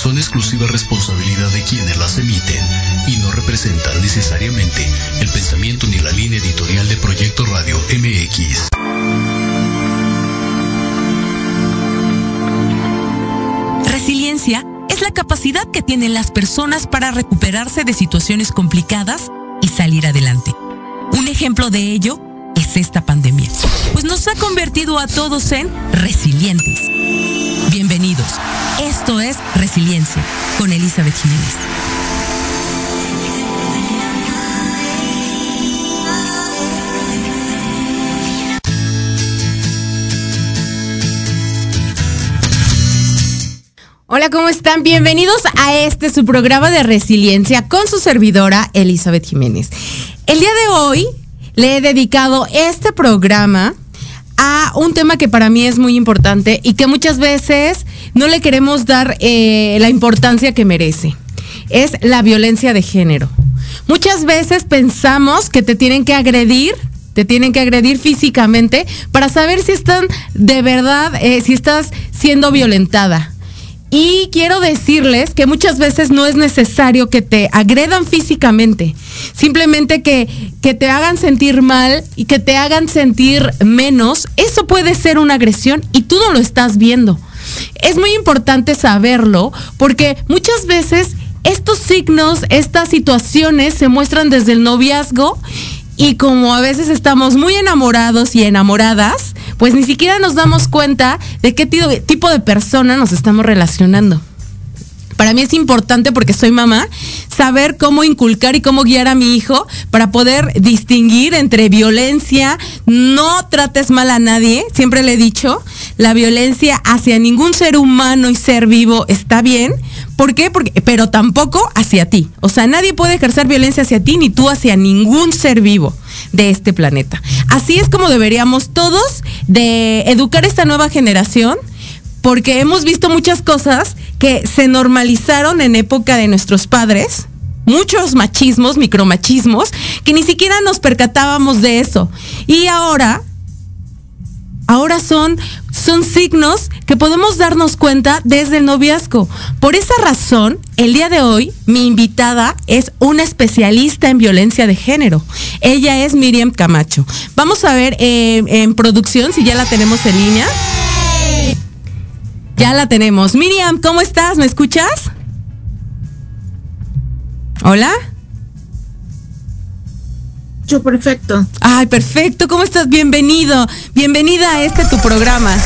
son exclusiva responsabilidad de quienes las emiten y no representan necesariamente el pensamiento ni la línea editorial de Proyecto Radio MX. Resiliencia es la capacidad que tienen las personas para recuperarse de situaciones complicadas y salir adelante. Un ejemplo de ello es esta pandemia, pues nos ha convertido a todos en resilientes. Bienvenidos. Es Resiliencia con Elizabeth Jiménez. Hola, ¿cómo están? Bienvenidos a este su programa de resiliencia con su servidora Elizabeth Jiménez. El día de hoy le he dedicado este programa a un tema que para mí es muy importante y que muchas veces no le queremos dar eh, la importancia que merece. Es la violencia de género. Muchas veces pensamos que te tienen que agredir te tienen que agredir físicamente para saber si están de verdad, eh, si estás siendo violentada. Y quiero decirles que muchas veces no es necesario que te agredan físicamente, simplemente que, que te hagan sentir mal y que te hagan sentir menos, eso puede ser una agresión y tú no lo estás viendo. Es muy importante saberlo porque muchas veces estos signos, estas situaciones se muestran desde el noviazgo y como a veces estamos muy enamorados y enamoradas, pues ni siquiera nos damos cuenta de qué tipo de persona nos estamos relacionando. Para mí es importante porque soy mamá saber cómo inculcar y cómo guiar a mi hijo para poder distinguir entre violencia, no trates mal a nadie, siempre le he dicho, la violencia hacia ningún ser humano y ser vivo está bien, ¿por qué? Porque, pero tampoco hacia ti. O sea, nadie puede ejercer violencia hacia ti ni tú hacia ningún ser vivo de este planeta. Así es como deberíamos todos de educar esta nueva generación porque hemos visto muchas cosas que se normalizaron en época de nuestros padres, muchos machismos, micromachismos, que ni siquiera nos percatábamos de eso. Y ahora ahora son, son signos que podemos darnos cuenta desde el noviazgo. Por esa razón, el día de hoy, mi invitada es una especialista en violencia de género. Ella es Miriam Camacho. Vamos a ver eh, en producción si ya la tenemos en línea. Ya la tenemos. Miriam, ¿cómo estás? ¿Me escuchas? Hola perfecto. Ay, perfecto. ¿Cómo estás? Bienvenido. Bienvenida a este tu programa.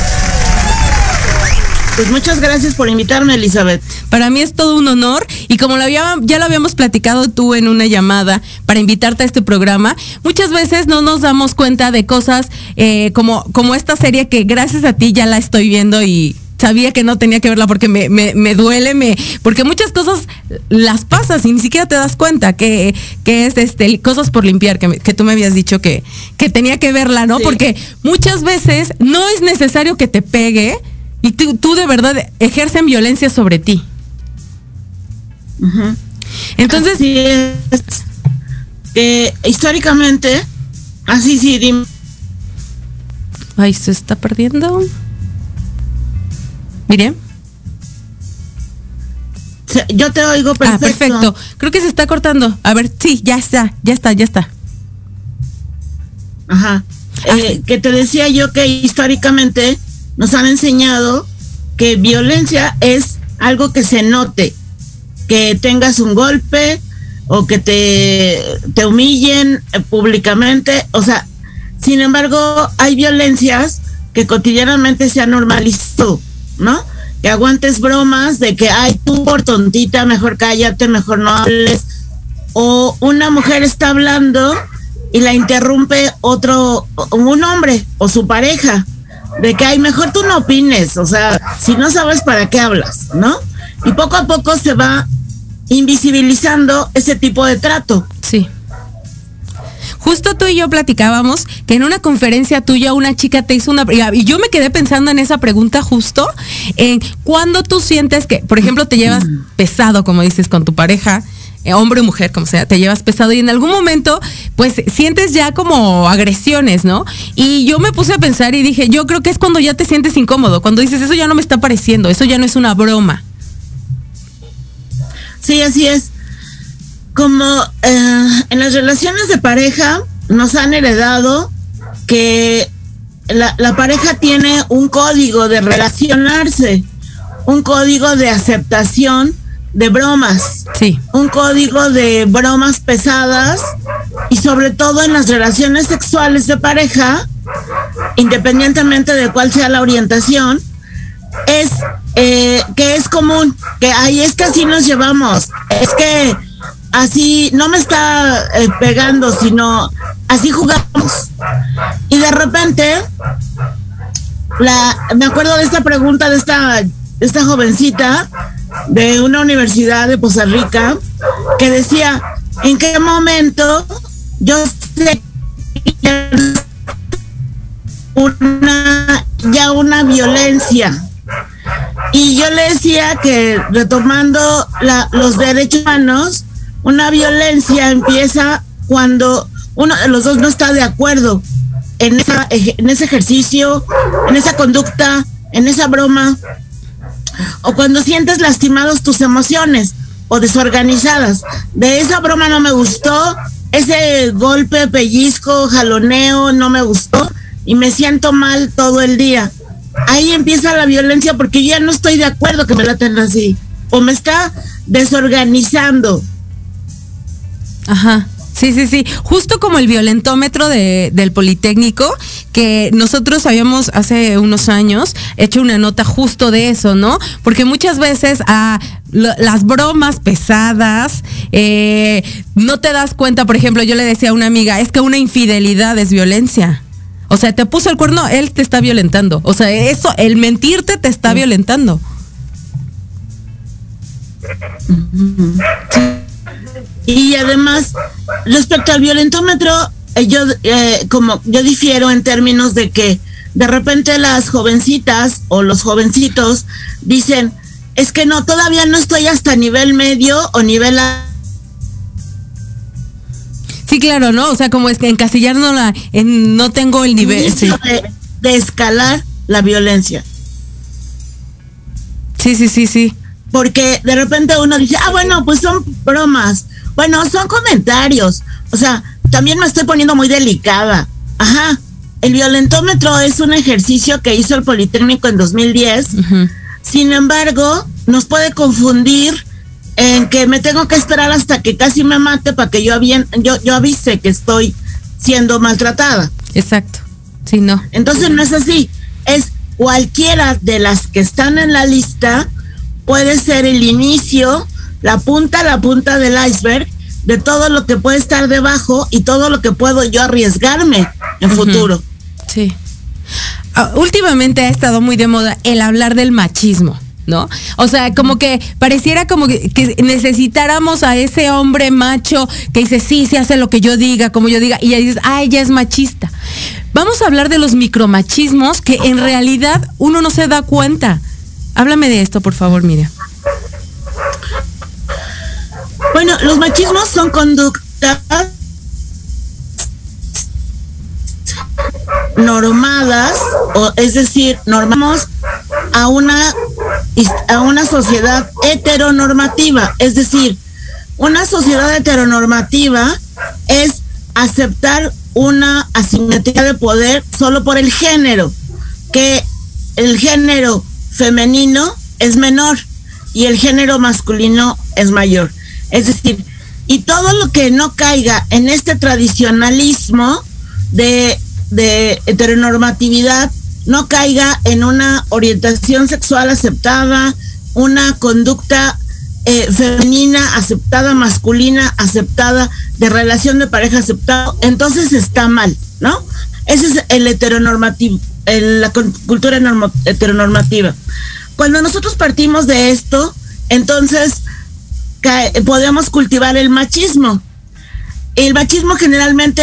Pues muchas gracias por invitarme, Elizabeth. Para mí es todo un honor y como lo había, ya lo habíamos platicado tú en una llamada para invitarte a este programa, muchas veces no nos damos cuenta de cosas eh, como, como esta serie que gracias a ti ya la estoy viendo y sabía que no tenía que verla porque me, me, duele, me, porque muchas cosas las pasas y ni siquiera te das cuenta que, que es este, cosas por limpiar, que, que tú me habías dicho que, que tenía que verla, ¿no? Porque muchas veces no es necesario que te pegue y tú, de verdad ejercen violencia sobre ti. Entonces... Eh, históricamente, así sí, dime. Ay, se está perdiendo. Mire. Yo te oigo ah, perfecto. Ah, perfecto. Creo que se está cortando. A ver, sí, ya está, ya está, ya está. Ajá. Ah, eh, que te decía yo que históricamente nos han enseñado que violencia es algo que se note, que tengas un golpe o que te, te humillen eh, públicamente. O sea, sin embargo, hay violencias que cotidianamente se han normalizado ¿no? Que aguantes bromas de que, ay, tú por tontita, mejor cállate, mejor no hables. O una mujer está hablando y la interrumpe otro, un hombre o su pareja. de que, ay, mejor tú no opines, o sea, si no sabes para qué hablas, ¿no? Y poco a poco se va invisibilizando ese tipo de trato. Justo tú y yo platicábamos que en una conferencia tuya una chica te hizo una y yo me quedé pensando en esa pregunta justo en cuando tú sientes que, por ejemplo, te llevas pesado, como dices, con tu pareja, eh, hombre o mujer, como sea, te llevas pesado y en algún momento, pues sientes ya como agresiones, ¿no? Y yo me puse a pensar y dije, yo creo que es cuando ya te sientes incómodo, cuando dices, eso ya no me está pareciendo, eso ya no es una broma. Sí, así es. Como eh, en las relaciones de pareja nos han heredado que la, la pareja tiene un código de relacionarse, un código de aceptación de bromas. Sí. Un código de bromas pesadas y sobre todo en las relaciones sexuales de pareja, independientemente de cuál sea la orientación, es eh, que es común, que ahí es que así nos llevamos, es que así no me está eh, pegando, sino así jugamos. Y de repente, la, me acuerdo de esta pregunta de esta, esta jovencita de una universidad de Costa Rica que decía, ¿en qué momento yo sé una, ya una violencia? Y yo le decía que retomando la, los derechos humanos, una violencia empieza cuando uno de los dos no está de acuerdo en, esa, ese ejercicio, en esa conducta, en esa broma, o cuando sientes lastimados tus emociones o desorganizadas. De esa broma no me gustó, ese golpe, pellizco, jaloneo no me gustó y me siento mal todo el día. Ahí empieza la violencia porque ya no estoy de acuerdo que me tengan así. O me está desorganizando. Ajá. Sí, sí, sí. Justo como el violentómetro de, del Politécnico, que nosotros habíamos hace unos años hecho una nota justo de eso, ¿no? Porque muchas veces a las bromas pesadas, eh, no te das cuenta, por ejemplo, yo le decía a una amiga, es que una infidelidad es violencia. O sea, te puso el cuerno, él te está violentando. O sea, eso, el mentirte te está violentando. Y además, respecto al violentómetro, eh, yo eh, como yo difiero en términos de que de repente las jovencitas o los jovencitos dicen, es que no, todavía no estoy hasta nivel medio o nivel Sí, claro, ¿no? O sea, como es que encasillándola en no tengo el nivel sí. de, de, escalar la violencia. Sí, sí, sí, sí. Porque de repente uno dice, ah, bueno, pues son bromas. Bueno, son comentarios. O sea, también me estoy poniendo muy delicada. Ajá. El violentómetro es un ejercicio que hizo el Politécnico en 2010. Uh -huh. Sin embargo, nos puede confundir en que me tengo que esperar hasta que casi me mate para que yo, bien, yo, yo avise que estoy siendo maltratada. Exacto. Sí, no. Entonces no es así. Es cualquiera de las que están en la lista puede ser el inicio, la punta, la punta del iceberg de todo lo que puede estar debajo y todo lo que puedo yo arriesgarme en uh -huh. futuro. Sí. Uh, últimamente ha estado muy de moda el hablar del machismo. ¿no? O sea, como que pareciera como que, que, necesitáramos a ese hombre macho que dice, sí, se hace lo que yo diga, como yo diga, y ya dices, ah, ella es machista. Vamos a hablar de los micromachismos que en realidad uno no se da cuenta. Háblame de esto, por favor, Miriam. Bueno, los machismos son conductas normadas, o es decir, normamos a una, a una sociedad heteronormativa, es decir, una sociedad heteronormativa es aceptar una asimetría de poder solo por el género, que el género femenino es menor y el género masculino es mayor. Es decir, y todo lo que no caiga en este tradicionalismo de, heteronormatividad no caiga en una orientación sexual aceptada, una conducta eh, femenina aceptada, masculina aceptada, de relación de pareja aceptado, entonces está mal, ¿no? Ese es el heteronormativo, la cultura heteronormativa. Cuando nosotros partimos de esto, entonces podemos cultivar el machismo. El machismo generalmente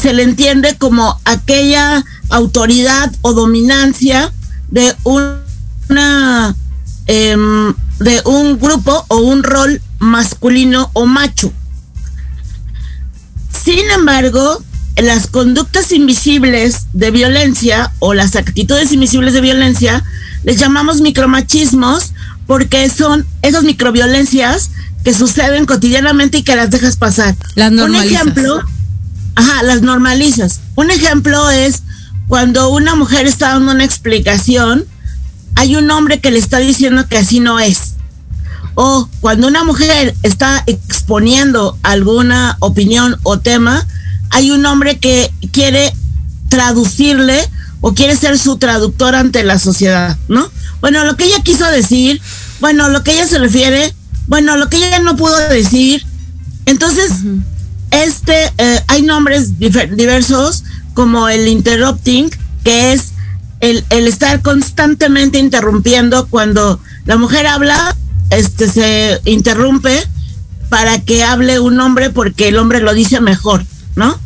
se le entiende como aquella autoridad o dominancia de una em, de un grupo o un rol masculino o macho. Sin embargo, las conductas invisibles de violencia o las actitudes invisibles de violencia les llamamos micromachismos porque son esas microviolencias que suceden cotidianamente y que las dejas pasar. Las normalizas. Un ejemplo, ajá, las normalizas. Un ejemplo es cuando una mujer está dando una explicación, hay un hombre que le está diciendo que así no es. O cuando una mujer está exponiendo alguna opinión o tema, hay un hombre que quiere traducirle o quiere ser su traductor ante la sociedad, ¿no? Bueno, lo que ella quiso decir, bueno, lo que ella se refiere, bueno, lo que ella no pudo decir. Entonces, este, eh, hay nombres diversos como el interrupting, que es el, el estar constantemente interrumpiendo cuando la mujer habla este se interrumpe para que hable un hombre porque el hombre lo dice mejor, ¿no?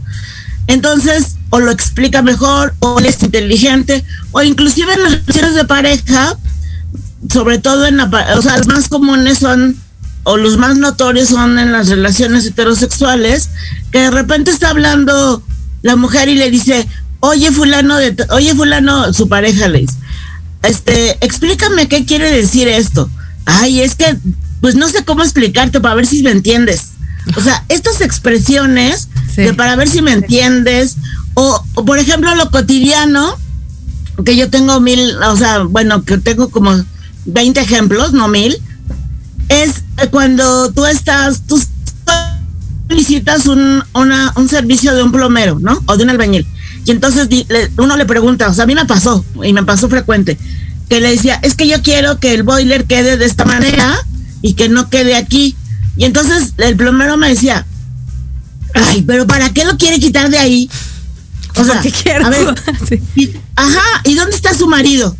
Entonces, o lo explica mejor, o es inteligente, o inclusive en las relaciones de pareja, sobre todo en la, o sea, los más comunes son, o los más notorios son en las relaciones heterosexuales, que de repente está hablando la mujer y le dice, oye fulano, de, oye fulano, su pareja le dice, este, explícame qué quiere decir esto Ay, es que, pues no sé cómo explicarte para ver si me entiendes. O sea, estas expresiones para ver si me entiendes, o, por ejemplo lo cotidiano, que yo tengo mil, o sea, bueno, que tengo como 20 ejemplos, no mil, es cuando tú estás, tú solicitas un, una, un servicio de un plomero, ¿no? O de un albañil. Y entonces uno le pregunta, o sea, a mí me pasó, y me pasó frecuente que le decía, es que yo quiero que el boiler quede de esta manera y que no quede aquí. Y entonces el plomero me decía, ay, pero ¿para qué lo quiere quitar de ahí? O sea, a ver, ajá, ¿y dónde está su marido?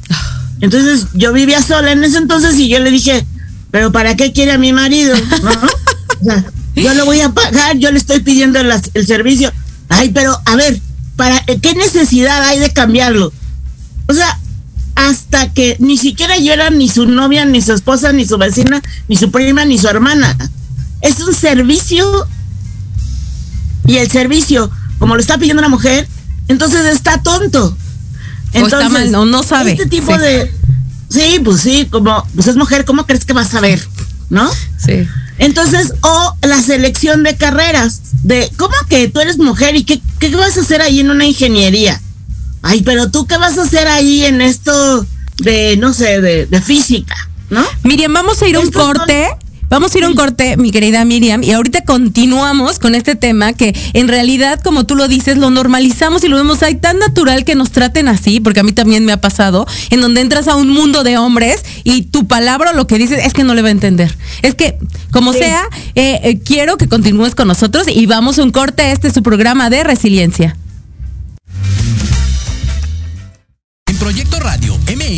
Entonces yo vivía sola en ese entonces y yo le dije, pero ¿para qué quiere a mi marido? O sea, yo lo voy a pagar, yo le estoy pidiendo el servicio. Ay, pero a ver, ¿para qué necesidad hay de cambiarlo? O sea, hasta que ni siquiera yo era ni su novia, ni su esposa, ni su vecina, ni su prima, ni su hermana. Es un servicio y el servicio, como lo está pidiendo una mujer, entonces está tonto. Entonces, no, no sabe. Este tipo de... Sí, pues sí, como, pues es mujer, ¿cómo crees que va a saber? ¿No? Sí. Entonces, o la selección de carreras, de, ¿cómo que tú eres mujer y qué, qué vas a hacer ahí en una ingeniería? Ay, pero tú qué vas a hacer ahí en esto de, no sé, de, física, ¿no? Miriam, vamos a ir a un corte. Vamos a ir a un corte, mi querida Miriam, y ahorita continuamos con este tema que en realidad, como tú lo dices, lo normalizamos y lo vemos ahí tan natural que nos traten así, porque a mí también me ha pasado, en donde entras a un mundo de hombres y tu palabra lo que dices es que no le va a entender. Es que, como sea, eh, eh, quiero que continúes con nosotros y vamos a un corte. Este es su programa de resiliencia.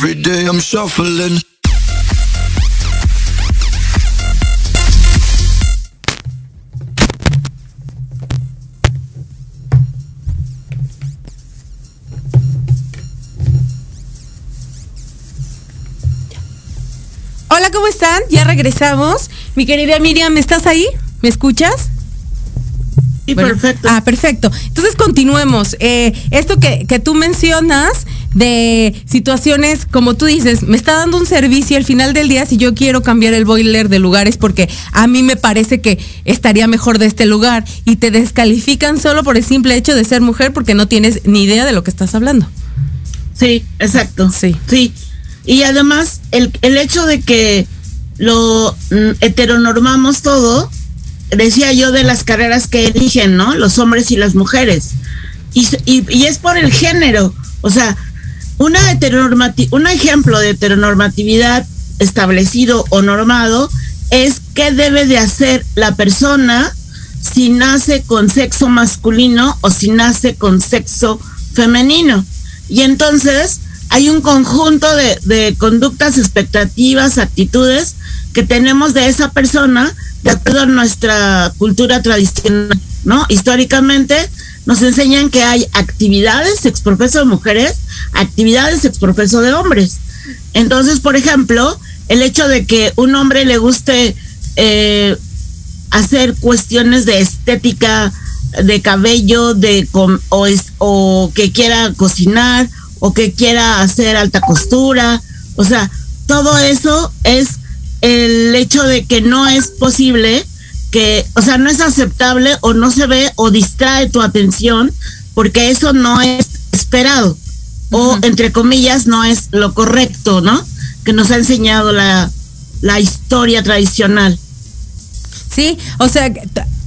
Every day I'm shuffling. Hola, ¿cómo están? Ya regresamos. Mi querida Miriam, ¿estás ahí? ¿Me escuchas? Sí, Bueno, perfecto. Ah, perfecto. Entonces continuemos. Eh, esto que, que tú mencionas de situaciones, como tú dices, me está dando un servicio y al final del día si yo quiero cambiar el boiler de lugares porque a mí me parece que estaría mejor de este lugar y te descalifican solo por el simple hecho de ser mujer porque no tienes ni idea de lo que estás hablando. Sí, exacto. Sí. Sí. Y además, el, el hecho de que lo mm, heteronormamos todo, decía yo de las carreras que eligen, ¿no? Los hombres y las mujeres. Y, y, y es por el género. O sea, una un ejemplo de heteronormatividad establecido o normado es qué debe de hacer la persona si nace con sexo masculino o si nace con sexo femenino. Y entonces hay un conjunto de, de conductas, expectativas, actitudes que tenemos de esa persona de acuerdo a nuestra cultura tradicional, ¿no? Históricamente nos enseñan que hay actividades exprofeso de mujeres, actividades exprofeso de hombres. Entonces, por ejemplo, el hecho de que un hombre le guste eh, hacer cuestiones de estética de cabello de o, es- o que quiera cocinar o que quiera hacer alta costura o sea todo eso es el hecho de que no es posible que o sea no es aceptable o no se ve o distrae tu atención porque eso no es esperado o entre comillas no es lo correcto no que nos ha enseñado la la historia tradicional. Sí, o sea,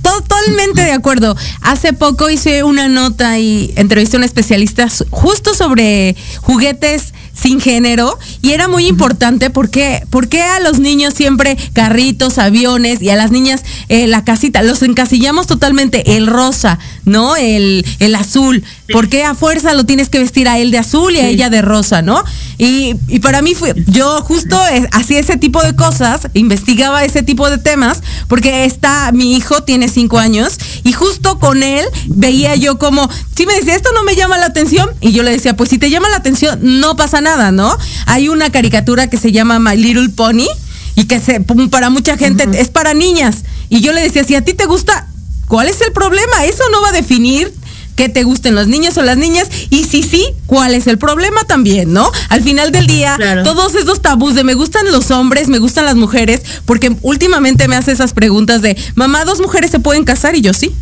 totalmente de acuerdo. Hace poco hice una nota y entrevisté a un especialista justo sobre juguetes sin género y era muy importante porque, porque a los niños siempre carritos, aviones y a las niñas eh, la casita, los encasillamos totalmente el rosa, ¿no? El, el azul. ¿Por qué a fuerza lo tienes que vestir a él de azul y a ella de rosa, ¿no? Y, y para mí fue, yo justo eh, hacía ese tipo de cosas, investigaba ese tipo de temas, porque está, mi hijo tiene cinco años, y justo con él veía yo como, si me decía, esto no me llama la atención, y yo le decía, pues si te llama la atención, no pasa nada, ¿no? Hay una caricatura que se llama My Little Pony, y que se, para mucha gente es para niñas, y yo le decía, si a ti te gusta, ¿cuál es el problema? Eso no va a definir que te gusten los niños o las niñas y si sí, ¿cuál es el problema también, no? Al final del día, Claro. todos esos tabús de me gustan los hombres, me gustan las mujeres, porque últimamente me hace esas preguntas de, mamá, dos mujeres se pueden casar y yo sí.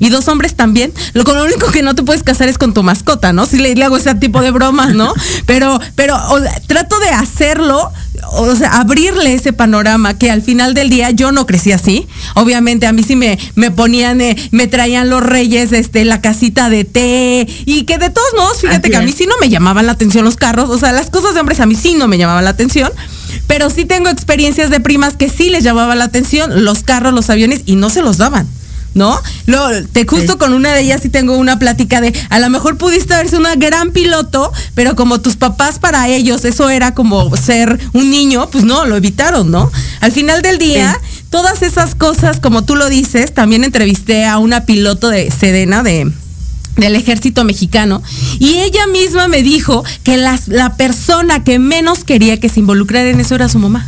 Y dos hombres también. Lo, con lo único que no te puedes casar es con tu mascota, ¿no? Si le, le hago ese tipo de bromas, ¿no? Pero, pero o trato de hacerlo, o sea, abrirle ese panorama que al final del día yo no crecí así. Obviamente a mí sí me, me ponían, eh, me traían los reyes, este, la casita de té. Y que de todos modos, fíjate Así que a mí sí no me llamaban la atención los carros. O sea, las cosas de hombres a mí sí no me llamaban la atención. Pero sí tengo experiencias de primas que sí les llamaba la atención los carros, los aviones y no se los daban. ¿No? Lo, te justo con una de ellas sí tengo una plática de a lo mejor pudiste haberse una gran piloto, pero como tus papás para ellos eso era como ser un niño, pues no, lo evitaron, ¿no? Al final del día, todas esas cosas, como tú lo dices, también entrevisté a una piloto de Sedena de, del ejército mexicano y ella misma me dijo que las- la persona que menos quería que se involucrara en eso era su mamá.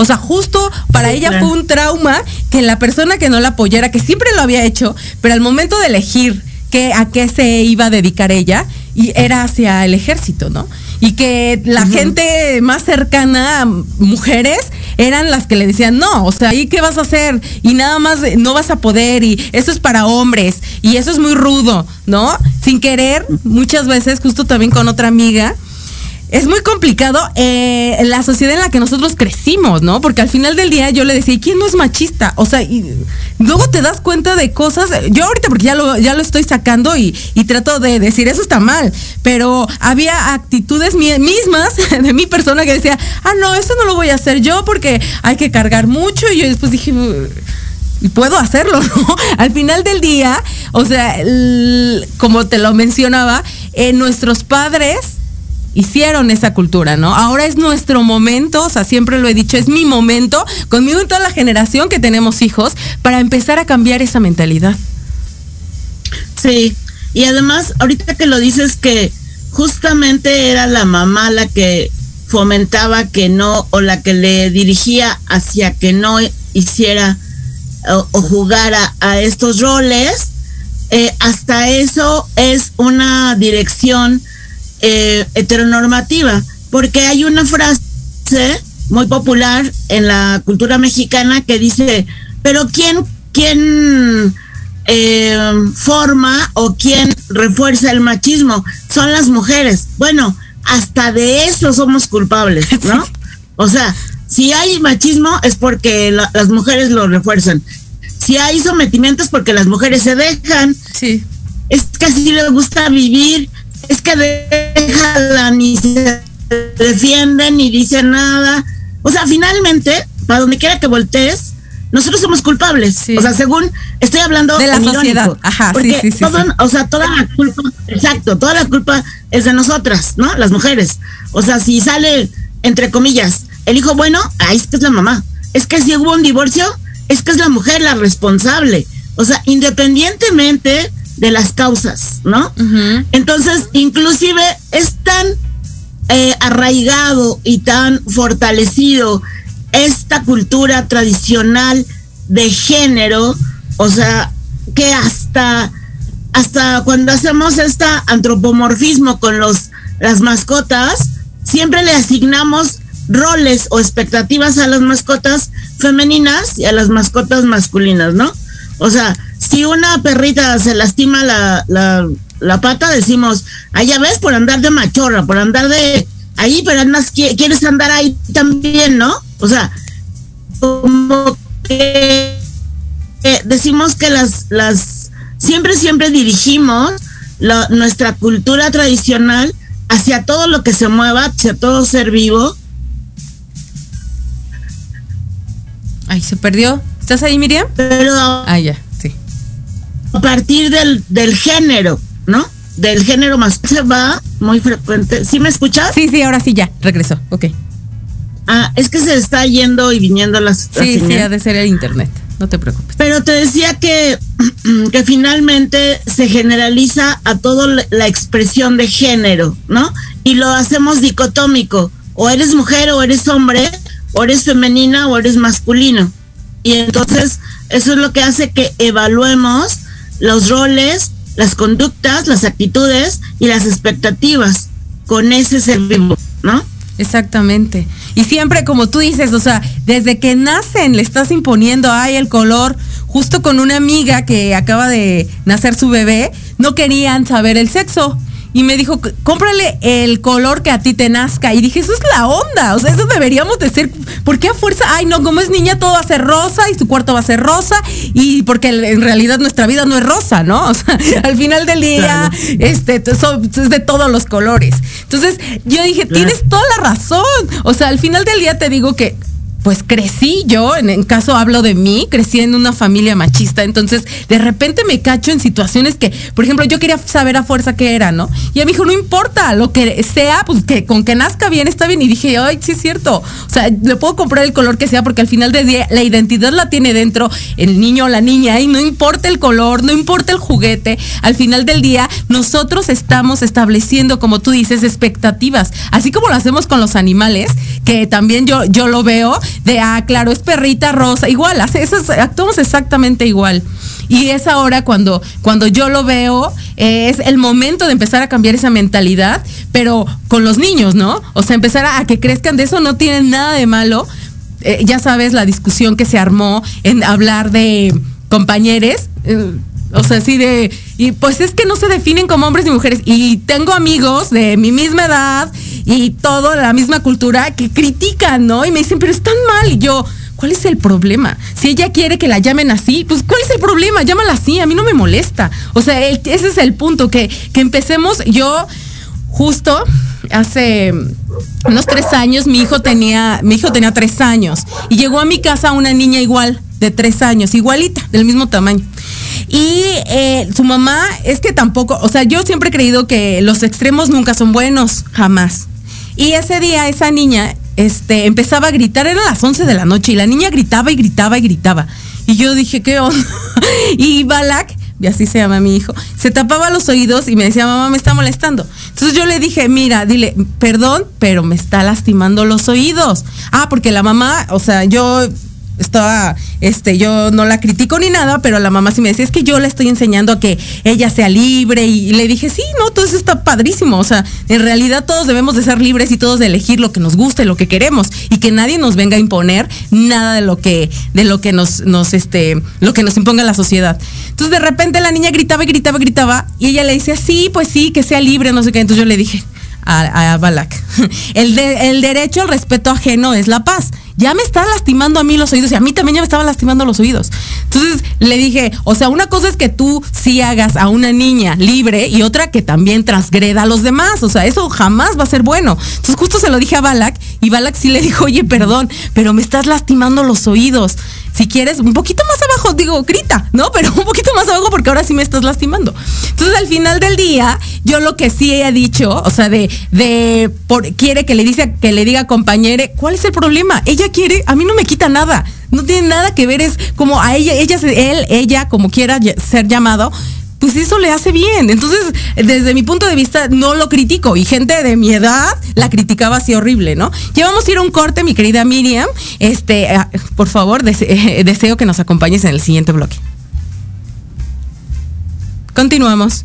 O sea, justo para ella fue un trauma que la persona que no la apoyara, que siempre lo había hecho, pero al momento de elegir que, a qué se iba a dedicar ella, y era hacia el ejército, ¿no? Y que la gente más cercana, mujeres, eran las que le decían, no, o sea, ¿y qué vas a hacer? Y nada más no vas a poder, y eso es para hombres, y eso es muy rudo, ¿no? Sin querer, muchas veces, justo también con otra amiga, es muy complicado eh, la sociedad en la que nosotros crecimos, ¿no? Porque al final del día yo le decía, ¿y quién no es machista? O sea, y luego te das cuenta de cosas, yo ahorita porque ya lo, ya lo estoy sacando y, y trato de decir, eso está mal, pero había actitudes mismas de mi persona que decía, ah, no, eso no lo voy a hacer yo porque hay que cargar mucho y yo después dije... Y puedo hacerlo, ¿no? Al final del día, o sea, como te lo mencionaba, eh, nuestros padres hicieron esa cultura, ¿no? Ahora es nuestro momento, o sea, siempre lo he dicho, es mi momento, conmigo y toda la generación que tenemos hijos, para empezar a cambiar esa mentalidad. Sí, y además, ahorita que lo dices que justamente era la mamá la que fomentaba que no, o la que le dirigía hacia que no hiciera o, jugara a estos roles, eh, hasta eso es una dirección eh, heteronormativa, porque hay una frase muy popular en la cultura mexicana que dice, pero ¿quién, quién eh, forma o quién refuerza el machismo? Son las mujeres. Bueno, hasta de eso somos culpables, ¿no? O sea, si hay machismo es porque las mujeres lo refuerzan. Si hay sometimiento es porque las mujeres se dejan. Sí. Es que así les gusta vivir es que déjala ni se defienden ni dicen nada. O sea, finalmente, para donde quiera que voltees, nosotros somos culpables. O sea, según estoy hablando de la sociedad. Ajá, porque o sea, toda la culpa, exacto, toda la culpa es de nosotras, ¿no? Las mujeres. O sea, si sale entre comillas el hijo bueno, ahí es que es la mamá. Es que si hubo un divorcio, es que es la mujer la responsable. O sea, independientemente de las causas, ¿no? Entonces, inclusive es tan eh, arraigado y tan fortalecido esta cultura tradicional de género, o sea, que hasta hasta cuando hacemos este antropomorfismo con los las mascotas, siempre le asignamos roles o expectativas a las mascotas femeninas y a las mascotas masculinas, ¿no? O sea, si una perrita se lastima la, la, pata, decimos, allá ves por andar de machorra, por andar de ahí, pero andas, quieres andar ahí también, ¿no? O sea, como que decimos que las, las, siempre, siempre dirigimos nuestra cultura tradicional hacia todo lo que se mueva, hacia todo ser vivo. Ay, se perdió. ¿Estás ahí, Miriam? Pero. Ah, ya a partir del, del género, ¿no? Del género más se va muy frecuente. ¿Sí me escuchas? Sí, sí, ahora sí ya, regresó, ok. Ah, es que se está yendo y viniendo las... Sí, sí, ha de ser el internet, no te preocupes. Pero te decía que, que finalmente se generaliza a toda la expresión de género, ¿no? Y lo hacemos dicotómico, o eres mujer o eres hombre, o eres femenina o eres masculino. Y entonces eso es lo que hace que evaluemos los roles, las conductas, las actitudes y las expectativas con ese ser vivo, ¿no? Exactamente. Y siempre, como tú dices, o sea, desde que nacen le estás imponiendo, ay, el color. Justo con una amiga que acaba de nacer su bebé, no querían saber el sexo y me dijo, cómprale el color que a ti te nazca. Y dije, eso es la onda, o sea, eso deberíamos de ser, ¿por qué a fuerza? Ay, no, como es niña todo va a ser rosa y su cuarto va a ser rosa y porque en realidad nuestra vida no es rosa, ¿no? O sea, al final del día, este, es de todos los colores. Entonces, yo dije, tienes toda la razón. O sea, al final del día te digo que pues crecí yo, en, caso hablo de mí, crecí en una familia machista, entonces de repente me cacho en situaciones que, por ejemplo, yo quería saber a fuerza qué era, ¿no? Y ella me dijo, no importa, lo que sea, pues que con que nazca bien está bien. Y dije, ay, sí es cierto. O sea, le puedo comprar el color que sea porque al final del día la identidad la tiene dentro el niño o la niña y no importa el color, no importa el juguete, al final del día nosotros estamos estableciendo, como tú dices, expectativas, así como lo hacemos con los animales, que también yo, yo lo veo, de, ah, claro, es perrita rosa, igual, eso actuamos exactamente igual. Y es ahora cuando, cuando yo lo veo, es el momento de empezar a cambiar esa mentalidad, pero con los niños, ¿no? O sea, empezar a, que crezcan de eso no tiene nada de malo. Eh, ya sabes la discusión que se armó en hablar de compañeros. Eh, o sea, así de, y pues es que no se definen como hombres y mujeres. Y tengo amigos de mi misma edad y todo, la misma cultura, que critican, ¿no? Y me dicen, pero están mal. Y yo, ¿cuál es el problema? Si ella quiere que la llamen así, pues ¿cuál es el problema? Llámala así, a mí no me molesta. O sea, ese es el punto, que, que empecemos, yo justo hace unos tres años, mi hijo tenía, mi hijo tenía tres años y llegó a mi casa una niña igual, de tres años, igualita, del mismo tamaño. Y eh, su mamá es que tampoco, o sea, yo siempre he creído que los extremos nunca son buenos, jamás. Y ese día esa niña este, empezaba a gritar, era las 11 de la noche, y la niña gritaba y gritaba y gritaba. Y yo dije, ¿qué onda? y Balak, y así se llama mi hijo, se tapaba los oídos y me decía, mamá, me está molestando. Entonces yo le dije, mira, dile, perdón, pero me está lastimando los oídos. Ah, porque la mamá, o sea, yo estaba, este, yo no la critico ni nada, pero la mamá sí me decía, es que yo le estoy enseñando a que ella sea libre y, le dije, sí, no, todo eso está padrísimo, o sea, en realidad todos debemos de ser libres y todos de elegir lo que nos guste, lo que queremos y que nadie nos venga a imponer nada de lo que, de lo que nos, nos, este, lo que nos imponga la sociedad. Entonces de repente la niña gritaba y gritaba y gritaba y ella le decía, sí, pues sí, que sea libre, no sé qué, entonces yo le dije, a, Balak. El, el derecho al respeto ajeno es la paz ya me está lastimando a mí los oídos y a mí también ya me estaba lastimando los oídos. Entonces le dije, o sea, una cosa es que tú sí hagas a una niña libre y otra que también transgreda a los demás. O sea, eso jamás va a ser bueno. Entonces justo se lo dije a Balak y Balak sí le dijo, oye, perdón, pero me estás lastimando los oídos. Si quieres, un poquito más abajo, digo, grita, ¿no? Pero un poquito más abajo porque ahora sí me estás lastimando. Entonces al final del día, yo lo que sí he dicho, o sea, de, de, por, quiere que le dice, que le diga compañere, ¿cuál es el problema? Ella quiere, a mí no me quita nada. No tiene nada que ver, es como a ella, ella, él, ella, como quiera ser llamado, pues eso le hace bien. Entonces, desde mi punto de vista, no lo critico. Y gente de mi edad la criticaba así horrible, ¿no? Llevamos a ir a un corte, mi querida Miriam. Este, ah, por favor, deseo que nos acompañes en el siguiente bloque. Continuamos.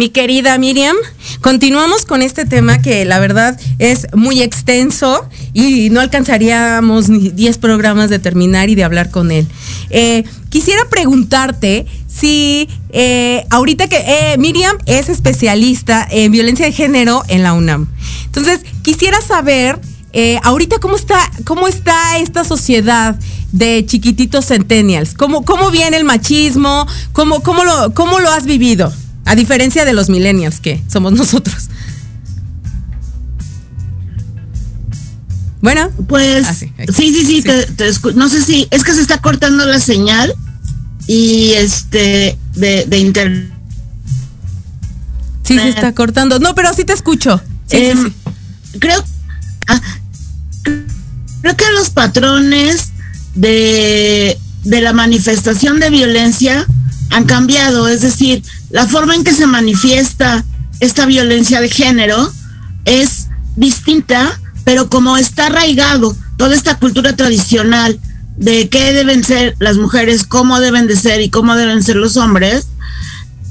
Mi querida Miriam. Continuamos con este tema que la verdad es muy extenso y no alcanzaríamos ni 10 programas de terminar y de hablar con él. Eh, quisiera preguntarte si eh, ahorita que eh, Miriam es especialista en violencia de género en la UNAM. Entonces, quisiera saber ahorita cómo está, cómo está esta sociedad de chiquititos centennials. ¿Cómo, cómo viene el machismo? ¿Cómo, cómo, lo, ¿Cómo lo has vivido? A diferencia de los millennials, que somos nosotros. Bueno. Pues ah, sí, sí, sí, no sé si es que se está cortando la señal y este de, de internet. Sí, se está cortando. No, pero sí te escucho. Em, creo, ah, creo que los patrones de, de la manifestación de violencia han cambiado. Es decir, la forma en que se manifiesta esta violencia de género es distinta, pero como está arraigado toda esta cultura tradicional de qué deben ser las mujeres, cómo deben de ser y cómo deben ser los hombres,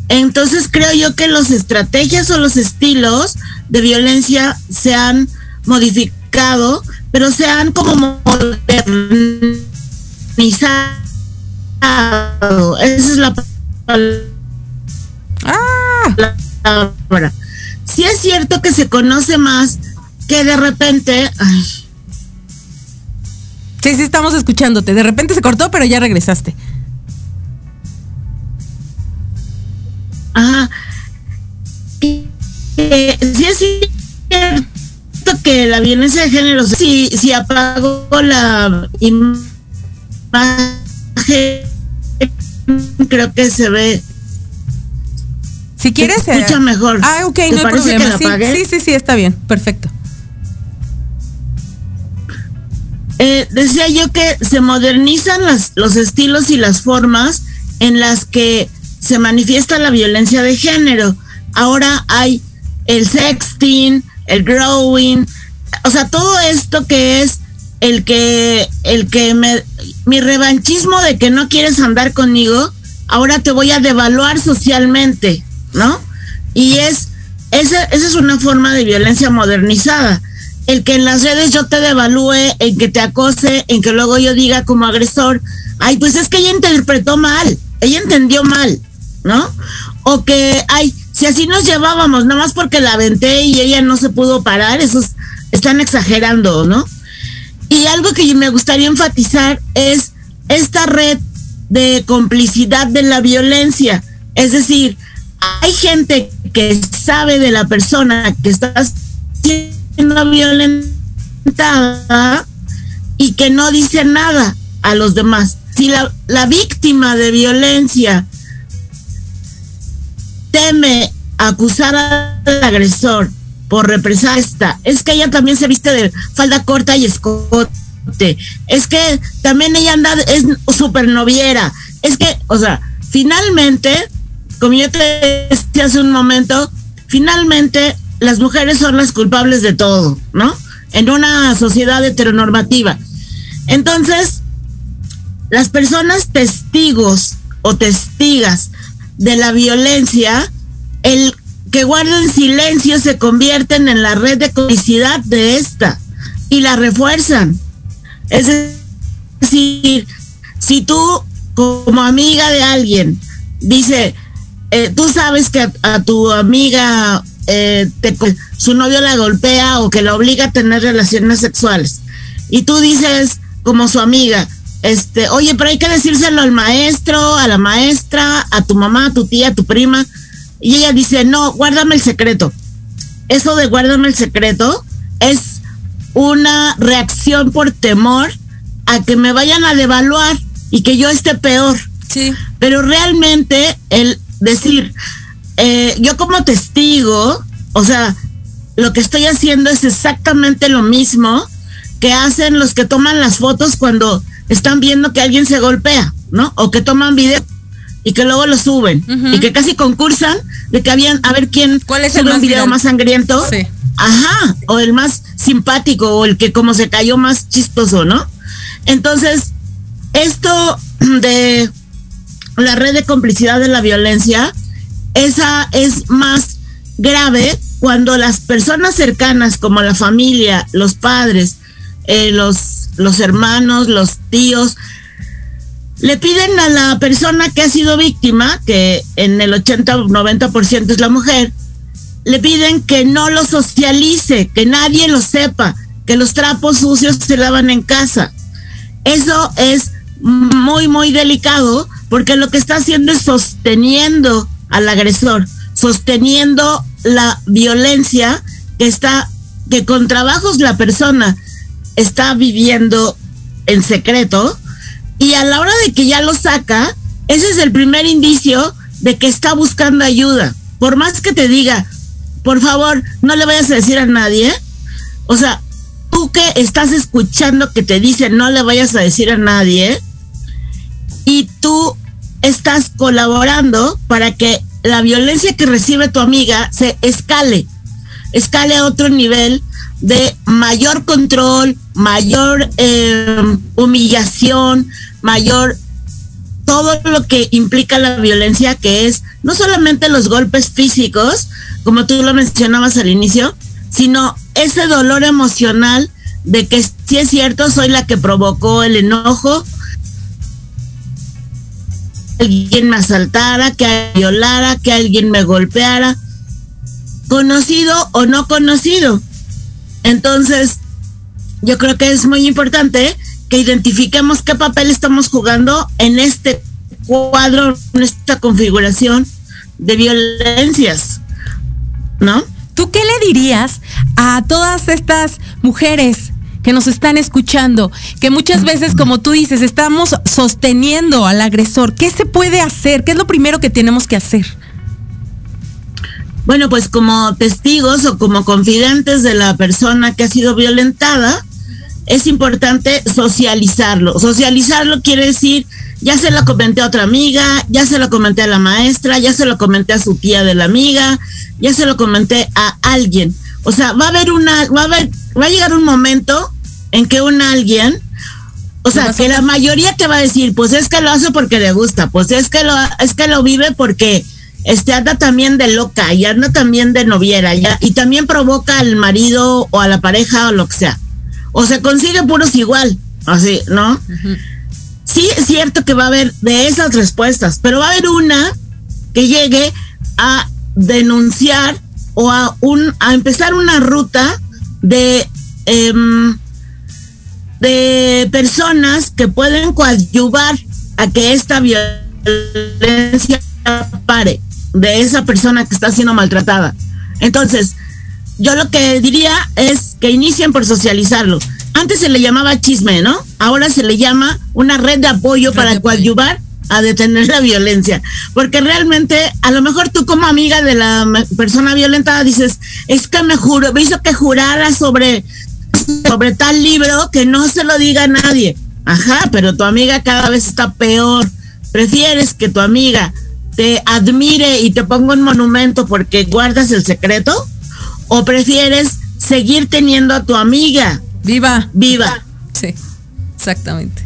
entonces creo yo que las estrategias o los estilos de violencia se han modificado, pero se han como modernizado. Esa es la Ah. Si es cierto que se conoce más que de repente. Sí, sí, estamos escuchándote. De repente se cortó, pero ya regresaste. Ajá. sí es cierto que la violencia de género, si, si apagó la imagen, creo que se ve si quieres. Se escucha mejor. Ah, ok, no hay problema. Sí, sí, sí, está bien. Perfecto. Eh, decía yo que se modernizan las, los estilos y las formas en las que se manifiesta la violencia de género. Ahora hay el sexting, el growing, o sea, todo esto que es el que, el que me, mi revanchismo de que no quieres andar conmigo, ahora te voy a devaluar socialmente. ¿No? Y es, esa, es una forma de violencia modernizada. El que en las redes yo te devalúe, en que te acose, en que luego yo diga como agresor, ay, pues es que ella interpretó mal, ella entendió mal, ¿no? O que, ay, si así nos llevábamos, nada más porque la aventé y ella no se pudo parar, esos están exagerando, ¿no? Y algo que me gustaría enfatizar es esta red de complicidad de la violencia. Es decir, hay gente que sabe de la persona que está siendo violentada y que no dice nada a los demás. Si la, la víctima de violencia teme acusar al agresor por represalia, es que ella también se viste de falda corta y escote. Es que también ella anda, es súper noviera. Es que, o sea, finalmente como yo te decía hace un momento, finalmente las mujeres son las culpables de todo, ¿no? En una sociedad heteronormativa. Entonces, las personas testigos o testigas de la violencia, el que guarden silencio se convierten en la red de complicidad de esta y la refuerzan. Es decir, si tú como amiga de alguien dice, eh, tú sabes que a, tu amiga eh, su novio la golpea o que la obliga a tener relaciones sexuales y tú dices como su amiga, este, oye, pero hay que decírselo al maestro, a la maestra, a tu mamá, a tu tía, a tu prima, y ella dice, no, guárdame el secreto. Eso de guárdame el secreto es una reacción por temor a que me vayan a devaluar y que yo esté peor. Sí. Pero realmente el, decir, eh, yo como testigo, o sea, lo que estoy haciendo es exactamente lo mismo que hacen los que toman las fotos cuando están viendo que alguien se golpea, ¿no? O que toman video y que luego lo suben y que casi concursan de que habían a ver quién ¿Cuál es el video más sangriento. Sí. Ajá, o el más simpático o el que como se cayó más chistoso, ¿no? Entonces, esto de la red de complicidad de la violencia esa es más grave cuando las personas cercanas como la familia, los padres, eh, los, los hermanos, los tíos, le piden a la persona que ha sido víctima, que en el 80 o 90% es la mujer, le piden que no lo socialice, que nadie lo sepa, que los trapos sucios se lavan en casa. Eso es muy, muy delicado porque lo que está haciendo es sosteniendo al agresor, sosteniendo la violencia que está, que con trabajos la persona está viviendo en secreto y a la hora de que ya lo saca, ese es el primer indicio de que está buscando ayuda. Por más que te diga, por favor, no le vayas a decir a nadie. O sea, tú que estás escuchando que te dice no le vayas a decir a nadie y tú estás colaborando para que la violencia que recibe tu amiga se escale, escale a otro nivel de mayor control, mayor eh, humillación, mayor todo lo que implica la violencia, que es no solamente los golpes físicos, como tú lo mencionabas al inicio, sino ese dolor emocional de que si es cierto, soy la que provocó el enojo, alguien me asaltara, que violara, que alguien me golpeara, conocido o no conocido. Entonces, yo creo que es muy importante que identifiquemos qué papel estamos jugando en este cuadro, en esta configuración de violencias, ¿no? ¿Tú qué le dirías a todas estas mujeres que nos están escuchando, que muchas veces, como tú dices, estamos sosteniendo al agresor. ¿Qué se puede hacer? ¿Qué es lo primero que tenemos que hacer? Bueno, pues como testigos o como confidentes de la persona que ha sido violentada, es importante socializarlo. Socializarlo quiere decir, ya se lo comenté a otra amiga, ya se lo comenté a la maestra, ya se lo comenté a su tía de la amiga, ya se lo comenté a alguien. O sea, va a haber una, va a haber, va a llegar un momento en que un alguien, o sea, que la mayoría te va a decir, pues es que lo hace porque le gusta, pues es que lo, es que lo vive porque este anda también de loca y anda también de noviera, ya, y también provoca al marido o a la pareja o lo que sea o se consigue puros igual, así, ¿no? Sí es cierto que va a haber de esas respuestas, pero va a haber una que llegue a denunciar o a un a empezar una ruta de em, de personas que pueden coadyuvar a que esta violencia pare de esa persona que está siendo maltratada. Entonces, yo lo que diría es que inicien por socializarlo. Antes se le llamaba chisme, ¿no? Ahora se le llama una red de apoyo para coadyuvar a detener la violencia. Porque realmente, a lo mejor tú como amiga de la persona violentada dices, es que me juro, me hizo que jurara sobre, sobre tal libro que no se lo diga a nadie. Ajá, pero tu amiga cada vez está peor. ¿Prefieres que tu amiga te admire y te ponga un monumento porque guardas el secreto? ¿O prefieres seguir teniendo a tu amiga? Viva. Viva. Sí, exactamente.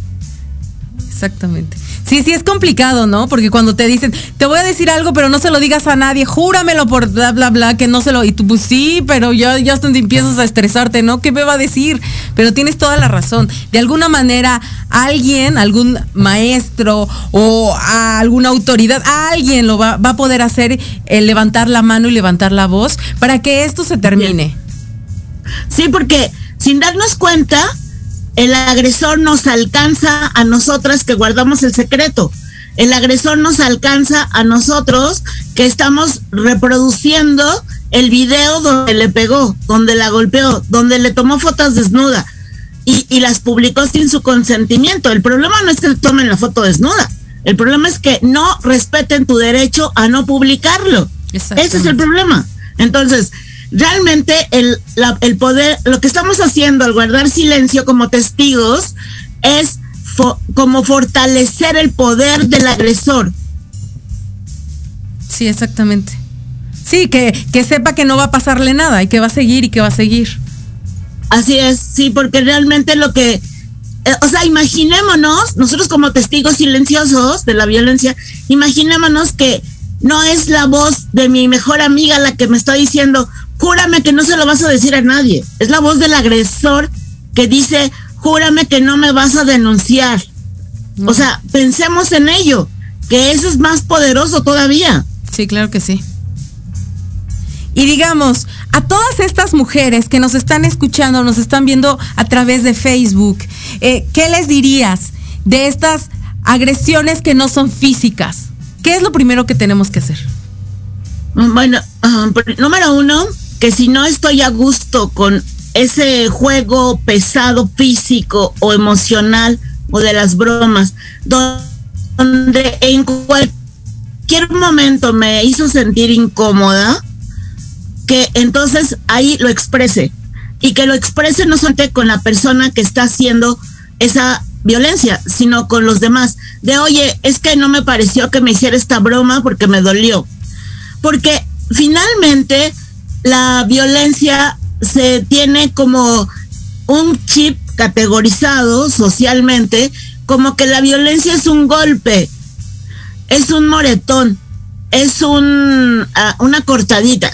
Exactamente. Sí, sí es complicado, ¿no? Porque cuando te dicen, te voy a decir algo, pero no se lo digas a nadie, júramelo por bla, bla, bla, que no se lo... Y tú, pues sí, pero ya, ya donde empiezas a estresarte, ¿no? ¿Qué me va a decir? Pero tienes toda la razón. De alguna manera, alguien, algún maestro o alguna autoridad, alguien lo va, a poder hacer, levantar la mano y levantar la voz para que esto se termine. Sí, porque sin darnos cuenta, el agresor nos alcanza a nosotras que guardamos el secreto. El agresor nos alcanza a nosotros que estamos reproduciendo el video donde le pegó, donde la golpeó, donde le tomó fotos desnuda y, las publicó sin su consentimiento. El problema no es que tomen la foto desnuda. El problema es que no respeten tu derecho a no publicarlo. Ese es el problema. Entonces, realmente el, el poder, lo que estamos haciendo al guardar silencio como testigos es como fortalecer el poder del agresor. Sí, exactamente. Sí, que, que sepa que no va a pasarle nada y que va a seguir y que va a seguir. Así es, sí, porque realmente lo que, eh, o sea, imaginémonos, nosotros como testigos silenciosos de la violencia, imaginémonos que no es la voz de mi mejor amiga la que me está diciendo, júrame que no se lo vas a decir a nadie. Es la voz del agresor que dice, júrame que no me vas a denunciar. O sea, pensemos en ello, que eso es más poderoso todavía. Sí, claro que sí. Y digamos, a todas estas mujeres que nos están escuchando, nos están viendo a través de Facebook, eh, ¿qué les dirías de estas agresiones que no son físicas? ¿Qué es lo primero que tenemos que hacer? Bueno, ah, número uno, que si no estoy a gusto con ese juego pesado físico o emocional o de las bromas, donde en cualquier momento me hizo sentir incómoda, que entonces ahí lo exprese y que lo exprese no solamente con la persona que está haciendo esa violencia, sino con los demás. De, oye, es que no me pareció que me hiciera esta broma porque me dolió. Porque finalmente la violencia se tiene como un chip categorizado socialmente como que la violencia es un golpe, es un moretón, es un ah, una cortadita.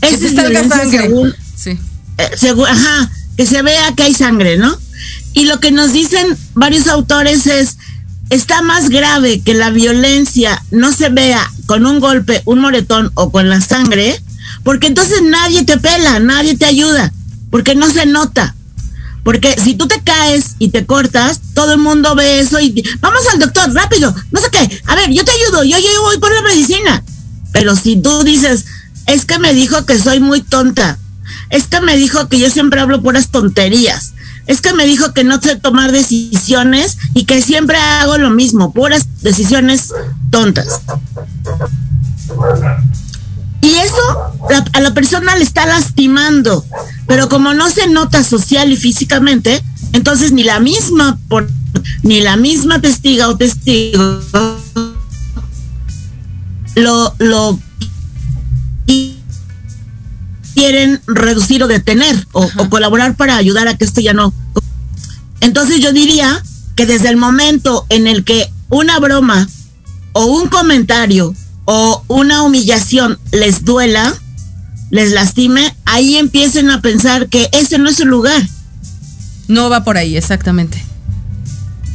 Es violencia según, sí. Eh, ajá, que se vea que hay sangre, ¿no? Y lo que nos dicen varios autores es, está más grave que la violencia no se vea con un golpe, un moretón o con la sangre, porque entonces nadie te pela, nadie te ayuda, porque no se nota. Porque si tú te caes y te cortas, todo el mundo ve eso y vamos al doctor, rápido, no sé qué, a ver, yo te ayudo, yo, yo voy por la medicina. Pero si tú dices, es que me dijo que soy muy tonta, es que me dijo que yo siempre hablo puras tonterías, es que me dijo que no sé tomar decisiones y que siempre hago lo mismo, puras decisiones tontas. Y eso a la persona le está lastimando, pero como no se nota social y físicamente, entonces ni la misma por, ni la misma testiga o testigo lo, lo quieren reducir o detener o, o, colaborar para ayudar a que esto ya no. Entonces yo diría que desde el momento en el que una broma o un comentario o una humillación les duela, les lastime, ahí empiecen a pensar que ese no es su lugar. No va por ahí, exactamente.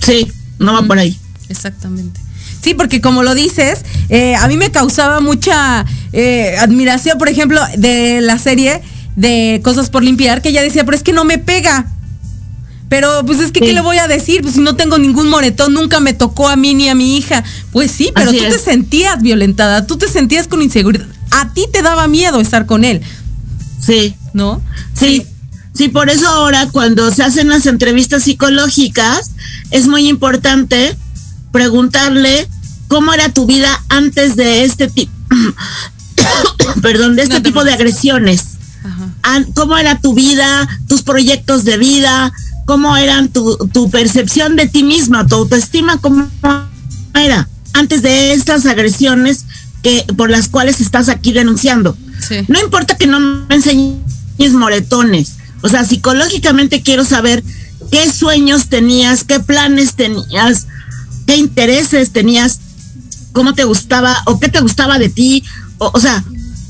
Sí, no va por ahí. Exactamente. Sí, porque como lo dices, eh, a mí me causaba mucha eh, admiración, por ejemplo, de la serie de Cosas por Limpiar, que ella decía, pero es que no me pega. Pero pues es que, ¿qué le voy a decir? Pues si no tengo ningún moretón, nunca me tocó a mí ni a mi hija. Pues sí, pero tú te sentías violentada, tú te sentías con inseguridad. A ti te daba miedo estar con él. Sí. ¿No? Sí. Sí, por eso ahora cuando se hacen las entrevistas psicológicas, es muy importante preguntarle cómo era tu vida antes de este tipo, perdón, de este tipo de agresiones. ¿Cómo era tu vida, tus proyectos de vida? Cómo eran tu, tu percepción de ti misma, tu autoestima, cómo era antes de estas agresiones que por las cuales estás aquí denunciando. No importa que no me enseñes moretones, o sea, psicológicamente quiero saber qué sueños tenías, qué planes tenías, qué intereses tenías, cómo te gustaba o qué te gustaba de ti, o, o sea,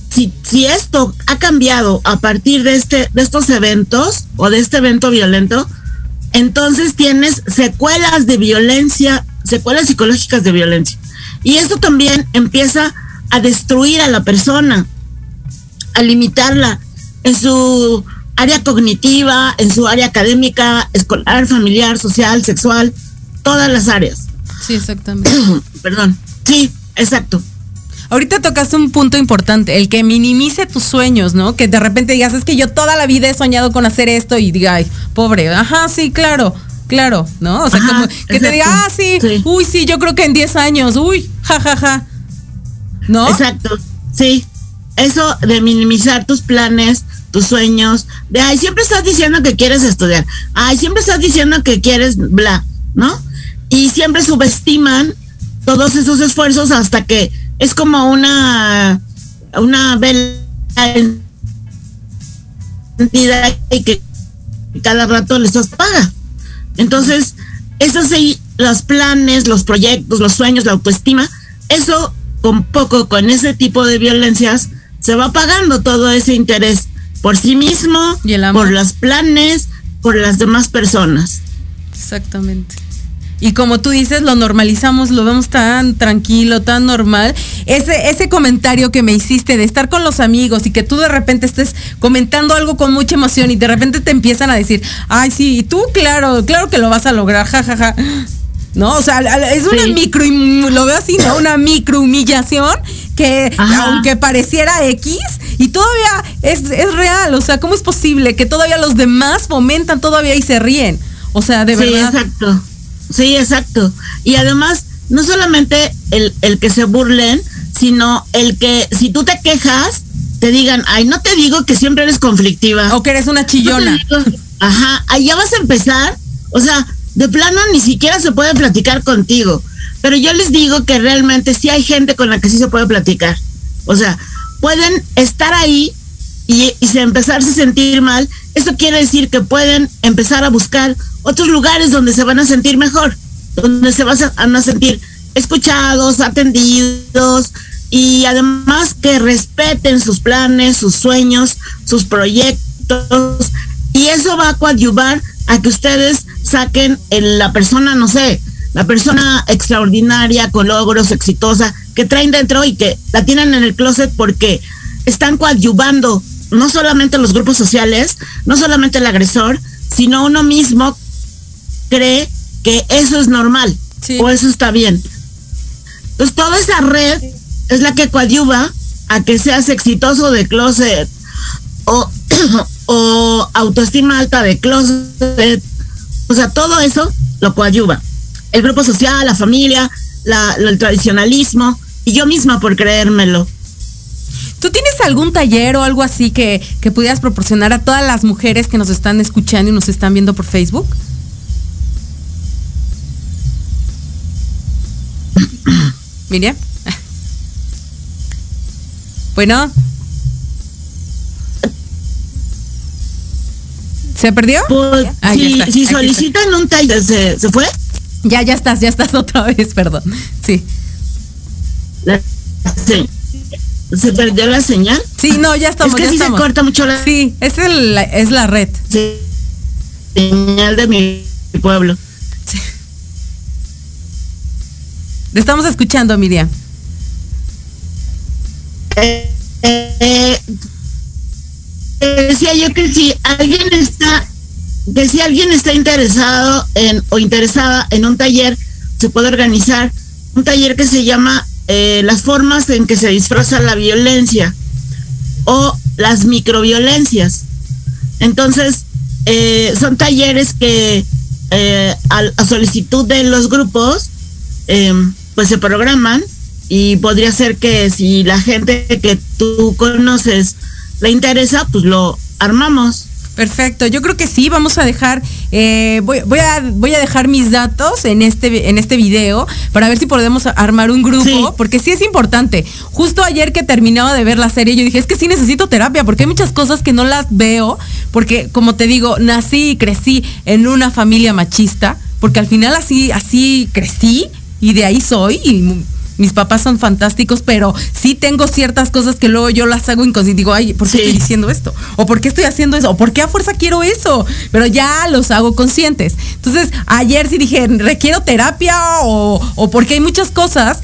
si, si esto ha cambiado a partir de este de estos eventos o de este evento violento, entonces tienes secuelas de violencia, secuelas psicológicas de violencia. Y esto también empieza a destruir a la persona, a limitarla en su área cognitiva, en su área académica, escolar, familiar, social, sexual, todas las áreas. Sí, exactamente. Perdón. Sí, exacto. Ahorita tocaste un punto importante, el que minimice tus sueños, ¿no? Que de repente digas, es que yo toda la vida he soñado con hacer esto y diga, ay, pobre, ajá, sí, claro, claro, ¿no? O sea, como que te diga, ah, sí, uy, sí, yo creo que en 10 años, uy, jajaja, ja, ja. ¿no? Exacto, sí. Eso de minimizar tus planes, tus sueños, de, ay, siempre estás diciendo que quieres estudiar, ay, siempre estás diciendo que quieres bla, ¿no? Y siempre subestiman todos esos esfuerzos hasta que es como una, una vela y que cada rato les paga. Entonces, esos los planes, los proyectos, los sueños, la autoestima, eso con poco con ese tipo de violencias, se va pagando todo ese interés por sí mismo, por los planes, por las demás personas. Exactamente. Y como tú dices, lo normalizamos, lo vemos tan tranquilo, tan normal. Ese, ese comentario que me hiciste de estar con los amigos y que tú de repente estés comentando algo con mucha emoción y de repente te empiezan a decir, ay, sí, y tú, claro, claro que lo vas a lograr, jajaja. ¿no? O sea, es una micro, lo veo así, ¿no? Una micro humillación que aunque pareciera X y todavía es, es, real, o sea, ¿cómo es posible que todavía los demás fomentan todavía y se ríen? O sea, de verdad. Sí, exacto. Sí, exacto. Y además, no solamente el, el que se burlen, sino el que si tú te quejas, te digan, ay, no te digo que siempre eres conflictiva. O que eres una chillona. ajá, ahí ya vas a empezar. O sea, de plano ni siquiera se puede platicar contigo. Pero yo les digo que realmente sí hay gente con la que sí se puede platicar. O sea, pueden estar ahí y, y empezarse a sentir mal. Eso quiere decir que pueden empezar a buscar otros lugares donde se van a sentir mejor, donde se van a sentir escuchados, atendidos y además que respeten sus planes, sus sueños, sus proyectos y eso va a coadyuvar a que ustedes saquen la persona, no sé, la persona extraordinaria, con logros, exitosa, que traen dentro y que la tienen en el closet porque están coadyuvando no solamente los grupos sociales, no solamente el agresor, sino uno mismo cree que eso es normal o eso está bien. Entonces toda esa red es la que coadyuva a que seas exitoso de closet o, o autoestima alta de closet. O sea, todo eso lo coadyuva. El grupo social, la familia, el tradicionalismo y yo misma por creérmelo. ¿Tú tienes algún taller o algo así que, que pudieras proporcionar a todas las mujeres que nos están escuchando y nos están viendo por Facebook? Miriam. Bueno. ¿Se perdió? Pues, ah, si, solicitan un taller, ¿se, fue? Ya, ya estás, ya estás otra vez, perdón. Sí. sí. ¿Se perdió la señal? Sí, no, ya estamos. Es que se corta mucho la Sí, es, el, es la red. Sí. Señal de mi pueblo. Te estamos escuchando, Miriam. Eh, eh, decía yo que si alguien está, que si alguien está interesado en o interesada en un taller, se puede organizar un taller que se llama eh, las formas en que se disfraza la violencia o las microviolencias. Entonces, son talleres que a, solicitud de los grupos pues se programan y podría ser que si la gente que tú conoces le interesa, pues lo armamos. Perfecto, yo creo que sí, vamos a dejar, eh, voy, voy, a, voy a dejar mis datos en este, en este video para ver si podemos armar un grupo, porque sí es importante. Justo ayer que terminaba de ver la serie, yo dije, es que sí necesito terapia, porque hay muchas cosas que no las veo, porque como te digo, nací y crecí en una familia machista, porque al final así, así crecí y de ahí soy y mis papás son fantásticos, pero sí tengo ciertas cosas que luego yo las hago inconsciente. Digo, ay, ¿por qué estoy diciendo esto? ¿O por qué estoy haciendo eso? ¿O por qué a fuerza quiero eso? Pero ya los hago conscientes. Entonces, ayer sí dije, requiero terapia o, o porque hay muchas cosas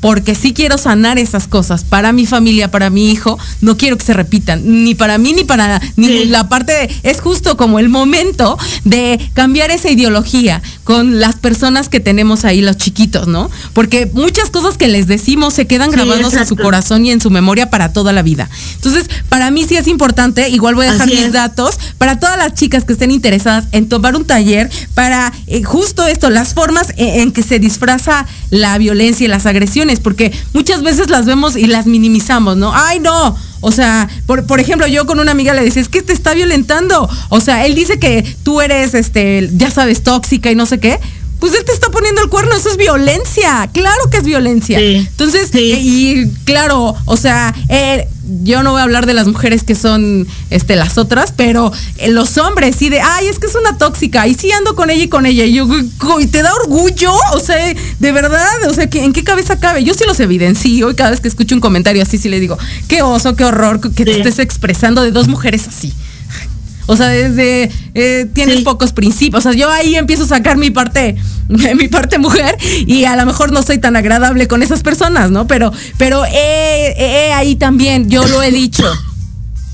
porque sí quiero sanar esas cosas para mi familia, para mi hijo, no quiero que se repitan, ni para mí ni para ni la parte de, es justo como el momento de cambiar esa ideología con las personas que tenemos ahí, los chiquitos, ¿no? Porque muchas cosas que les decimos se quedan grabados en su corazón y en su memoria para toda la vida. Entonces, para mí sí es importante, igual voy a dejar mis datos para todas las chicas que estén interesadas en tomar un taller para eh, justo esto, las formas en, en que se disfraza la violencia y las agresiones porque muchas veces las vemos y las minimizamos, ¿no? Ay, no. O sea, por, por ejemplo, yo con una amiga le decía, es que te está violentando. O sea, él dice que tú eres, este, ya sabes, tóxica y no sé qué pues él te está poniendo el cuerno, eso es violencia, claro que es violencia. Entonces, y claro, o sea, eh, yo no voy a hablar de las mujeres que son este, las otras, pero eh, los hombres sí de, ay, es que es una tóxica, y sí ando con ella y con ella, y yo, y te da orgullo, o sea, de verdad, o sea, ¿en qué cabeza cabe? Yo sí los evidencio y cada vez que escucho un comentario así, sí le digo, qué oso, qué horror que te estés expresando de dos mujeres así. O sea, desde eh, tienes pocos principios. O sea, yo ahí empiezo a sacar mi parte, mi parte mujer y a lo mejor no soy tan agradable con esas personas, ¿no? Pero, pero eh, eh, ahí también, yo lo he dicho.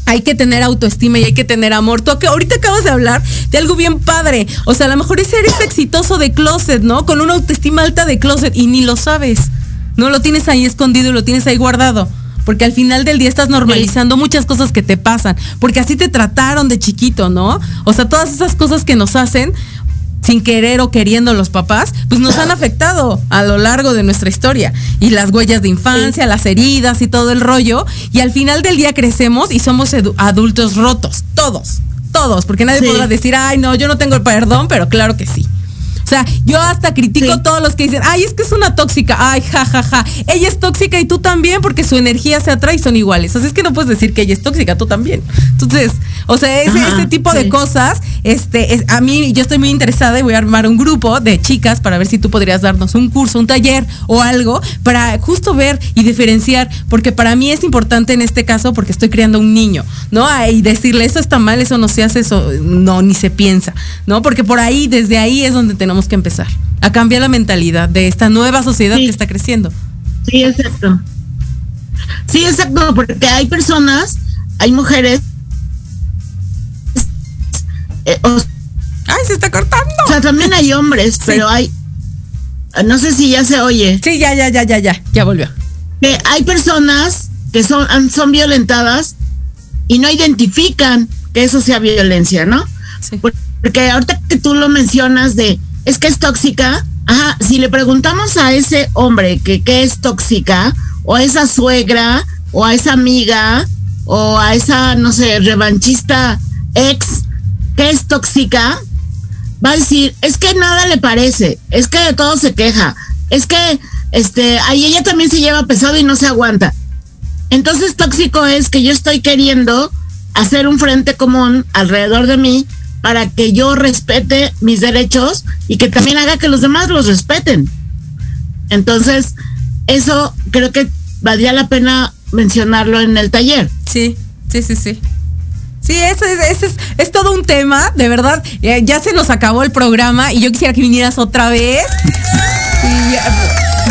Hay que tener autoestima y hay que tener amor. Tú que ahorita acabas de hablar de algo bien padre. O sea, a lo mejor ese eres exitoso de closet, ¿no? Con una autoestima alta de closet y ni lo sabes. No lo tienes ahí escondido y lo tienes ahí guardado porque al final del día estás normalizando muchas cosas que te pasan, porque así te trataron de chiquito, ¿no? O sea, todas esas cosas que nos hacen sin querer o queriendo los papás, pues nos han afectado a lo largo de nuestra historia. Y las huellas de infancia, las heridas y todo el rollo. Y al final del día crecemos y somos adultos rotos, todos, todos, porque nadie podrá decir, ay, no, yo no tengo el perdón, pero claro que sí. O sea, yo hasta critico a todos los que dicen, ay, es que es una tóxica, ay, ja, ja, ja. Ella es tóxica y tú también porque su energía se atrae y son iguales. O sea, es que no puedes decir que ella es tóxica, tú también. Entonces, o sea, ese, tipo de cosas, este, a mí yo estoy muy interesada y voy a armar un grupo de chicas para ver si tú podrías darnos un curso, un taller o algo para justo ver y diferenciar, porque para mí es importante en este caso porque estoy criando un niño, ¿no? Y decirle, eso está mal, eso no se hace, eso no, ni se piensa, ¿no? Porque por ahí, desde ahí es donde tenemos que empezar a cambiar la mentalidad de esta nueva sociedad que está creciendo. Sí, exacto. Sí, exacto, porque hay personas, hay mujeres. Eh, Ay, se está cortando. O sea, también hay hombres, pero hay. No sé si ya se oye. Sí, ya, ya, ya, ya, ya, ya volvió. Que hay personas que son, son violentadas y no identifican que eso sea violencia, ¿no? Sí. Porque ahorita que tú lo mencionas de es que es tóxica. Ajá, si le preguntamos a ese hombre que qué es tóxica, o a esa suegra, o a esa amiga, o a esa, no sé, revanchista ex, que es tóxica, va a decir, es que nada le parece, es que de todo se queja, es que, este, ahí ella también se lleva pesado y no se aguanta. Entonces tóxico es que yo estoy queriendo hacer un frente común alrededor de mí para que yo respete mis derechos y que también haga que los demás los respeten. Entonces, eso creo que valdría la pena mencionarlo en el taller. Sí, sí, sí, sí. Sí, eso es, es, es, todo un tema, de verdad. ya se nos acabó el programa y yo quisiera que vinieras otra vez.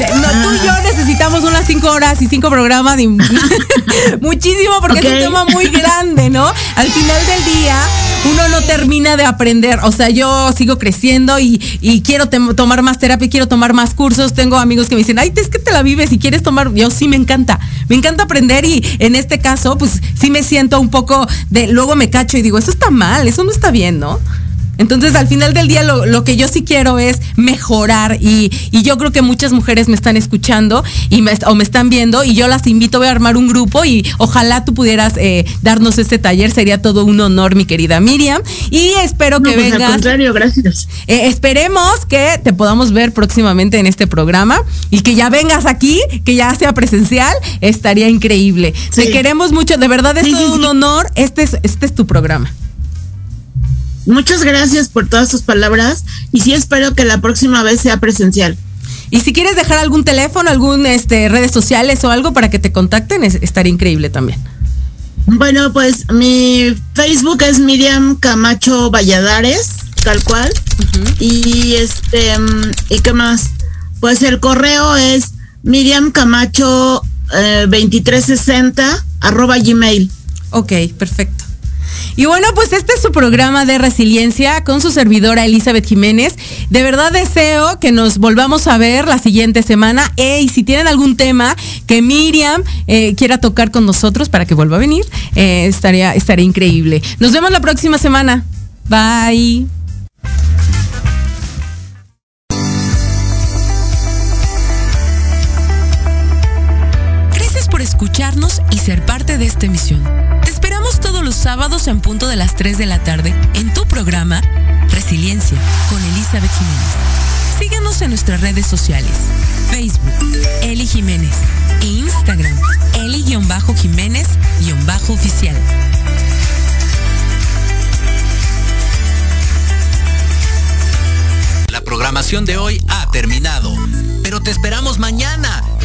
No, tú y yo necesitamos unas cinco horas y cinco programas y muchísimo porque es un tema muy grande, ¿no? Al final del día uno no termina de aprender, o sea, yo sigo creciendo y, quiero tomar más terapia, quiero tomar más cursos, tengo amigos que me dicen, ay, es que te la vives y quieres tomar, yo sí me encanta, me encanta aprender y en este caso, pues sí me siento un poco de, luego me cacho y digo, eso está mal, eso no está bien, ¿no? Entonces, al final del día, lo, que yo sí quiero es mejorar y, yo creo que muchas mujeres me están escuchando y me, o me están viendo y yo las invito, voy a armar un grupo y ojalá tú pudieras eh, darnos este taller, sería todo un honor, mi querida Miriam. Y espero que pues, vengas. Al contrario, gracias. Eh, esperemos que te podamos ver próximamente en este programa y que ya vengas aquí, que ya sea presencial, estaría increíble. Te queremos mucho, de verdad es todo un honor. Este es, este es tu programa. Muchas gracias por todas sus palabras y sí espero que la próxima vez sea presencial. Y si quieres dejar algún teléfono, algún este redes sociales o algo para que te contacten, estaría increíble también. Bueno, pues mi Facebook es Miriam Camacho Valladares, tal cual. Y este, ¿y qué más? Pues el correo es Miriam Camacho 2360 eh, arroba gmail. Ok, perfecto. Y bueno, pues este es su programa de resiliencia con su servidora Elizabeth Jiménez. De verdad deseo que nos volvamos a ver la siguiente semana. y si tienen algún tema que Miriam eh, quiera tocar con nosotros para que vuelva a venir, eh, estaría, estaría increíble. Nos vemos la próxima semana. Bye. Escucharnos y ser parte de esta emisión todos los sábados en punto de las 3 de la tarde en tu programa Resiliencia con Elizabeth Jiménez. Síguenos en nuestras redes sociales. Facebook, Eli Jiménez. E Instagram, Eli-Jiménez-oficial. La programación de hoy ha terminado, pero te esperamos mañana